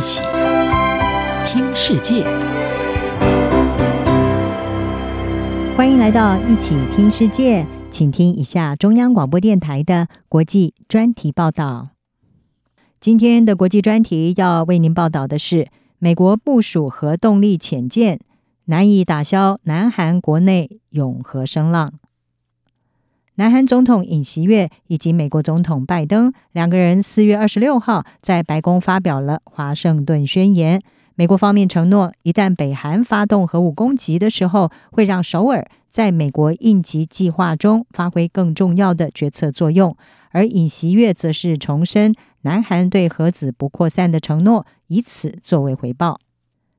一起听世界，欢迎来到一起听世界，请听一下中央广播电台的国际专题报道。今天的国际专题要为您报道的是：美国部署核动力潜舰，难以打消南韩国内拥核声浪。南韩总统尹锡悦以及美国总统拜登两个人四月二十六号在白宫发表了华盛顿宣言。美国方面承诺，一旦北韩发动核武攻击的时候，会让首尔在美国应急计划中发挥更重要的决策作用。而尹锡悦则是重申南韩对核子不扩散的承诺，以此作为回报。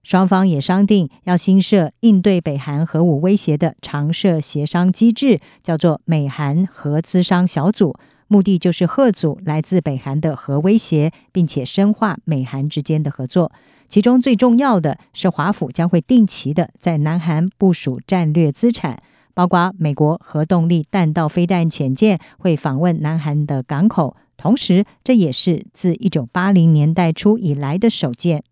双方也商定要新设应对北韩核武威胁的常设协商机制，叫做美韩核资商小组，目的就是贺阻来自北韩的核威胁，并且深化美韩之间的合作。其中最重要的是，华府将会定期的在南韩部署战略资产，包括美国核动力弹道飞弹潜舰会访问南韩的港口，同时这也是自一九八零年代初以来的首见。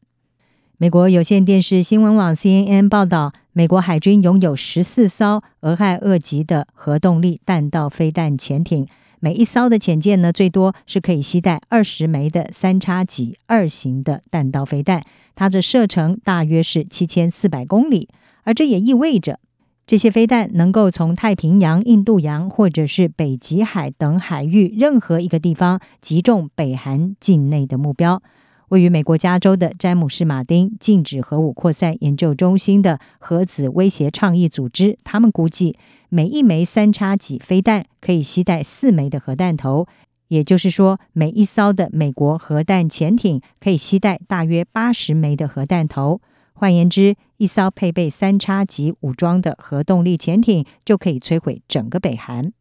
美国有线电视新闻网 CNN 报道，美国海军拥有十四艘俄亥俄级的核动力弹道飞弹潜艇，每一艘的潜舰呢，最多是可以携带二十枚的三叉戟二型的弹道飞弹，它的射程大约是七千四百公里，而这也意味着这些飞弹能够从太平洋、印度洋或者是北极海等海域任何一个地方击中北韩境内的目标。位于美国加州的詹姆士·马丁禁止核武扩散研究中心的核子威胁倡议组织，他们估计每一枚三叉戟飞弹可以携带四枚的核弹头，也就是说，每一艘的美国核弹潜艇可以携带大约八十枚的核弹头。换言之，一艘配备三叉戟武装的核动力潜艇就可以摧毁整个北韩。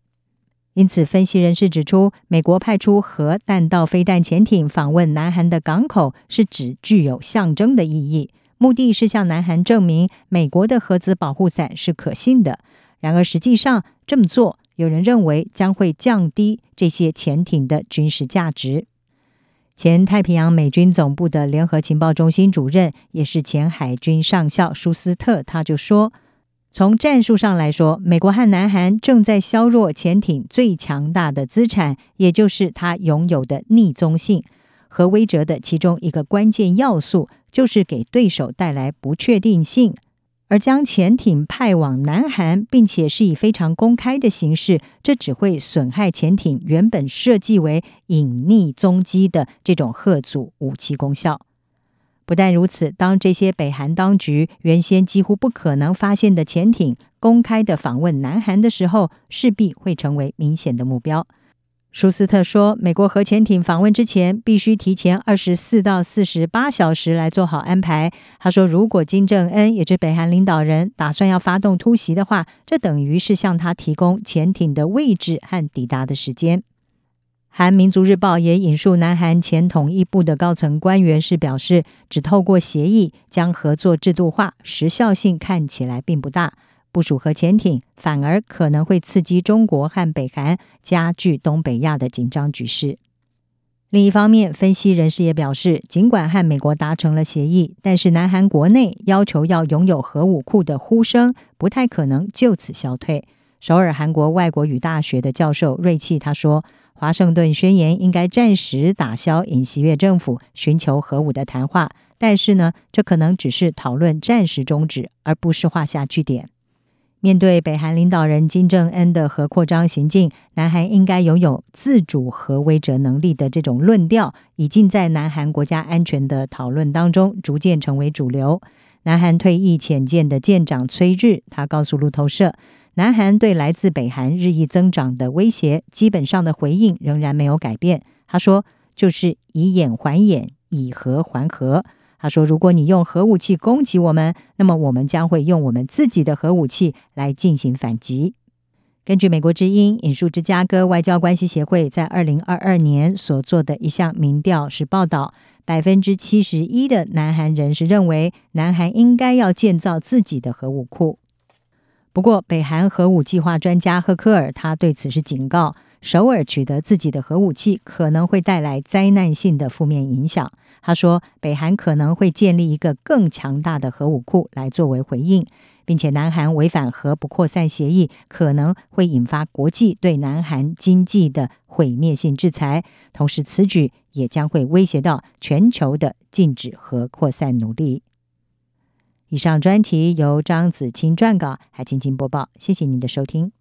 因此，分析人士指出，美国派出核弹道飞弹潜艇访问南韩的港口，是指具有象征的意义，目的是向南韩证明美国的核子保护伞是可信的。然而，实际上这么做，有人认为将会降低这些潜艇的军事价值。前太平洋美军总部的联合情报中心主任，也是前海军上校舒斯特，他就说。从战术上来说，美国和南韩正在削弱潜艇最强大的资产，也就是它拥有的匿踪性。和威慑的其中一个关键要素，就是给对手带来不确定性。而将潜艇派往南韩，并且是以非常公开的形式，这只会损害潜艇原本设计为隐匿踪迹的这种核阻武器功效。不但如此，当这些北韩当局原先几乎不可能发现的潜艇公开的访问南韩的时候，势必会成为明显的目标。舒斯特说，美国核潜艇访问之前，必须提前二十四到四十八小时来做好安排。他说，如果金正恩也是北韩领导人打算要发动突袭的话，这等于是向他提供潜艇的位置和抵达的时间。韩民族日报也引述南韩前统一部的高层官员是表示，只透过协议将合作制度化，时效性看起来并不大。部署核潜艇反而可能会刺激中国和北韩，加剧东北亚的紧张局势。另一方面，分析人士也表示，尽管和美国达成了协议，但是南韩国内要求要拥有核武库的呼声不太可能就此消退。首尔韩国外国语大学的教授瑞气他说。华盛顿宣言应该暂时打消尹锡悦政府寻求核武的谈话，但是呢，这可能只是讨论暂时终止，而不是画下句点。面对北韩领导人金正恩的核扩张行径，南韩应该拥有自主核威慑能力的这种论调，已经在南韩国家安全的讨论当中逐渐成为主流。南韩退役潜舰的舰长崔日，他告诉路透社。南韩对来自北韩日益增长的威胁，基本上的回应仍然没有改变。他说：“就是以眼还眼，以核还核。”他说：“如果你用核武器攻击我们，那么我们将会用我们自己的核武器来进行反击。”根据美国之音引述芝加哥外交关系协会在二零二二年所做的一项民调是报道，百分之七十一的南韩人是认为南韩应该要建造自己的核武库。不过，北韩核武计划专家赫克尔他对此是警告：首尔取得自己的核武器可能会带来灾难性的负面影响。他说，北韩可能会建立一个更强大的核武库来作为回应，并且南韩违反核不扩散协议，可能会引发国际对南韩经济的毁灭性制裁。同时，此举也将会威胁到全球的禁止核扩散努力。以上专题由张子清撰稿，还青青播报。谢谢您的收听。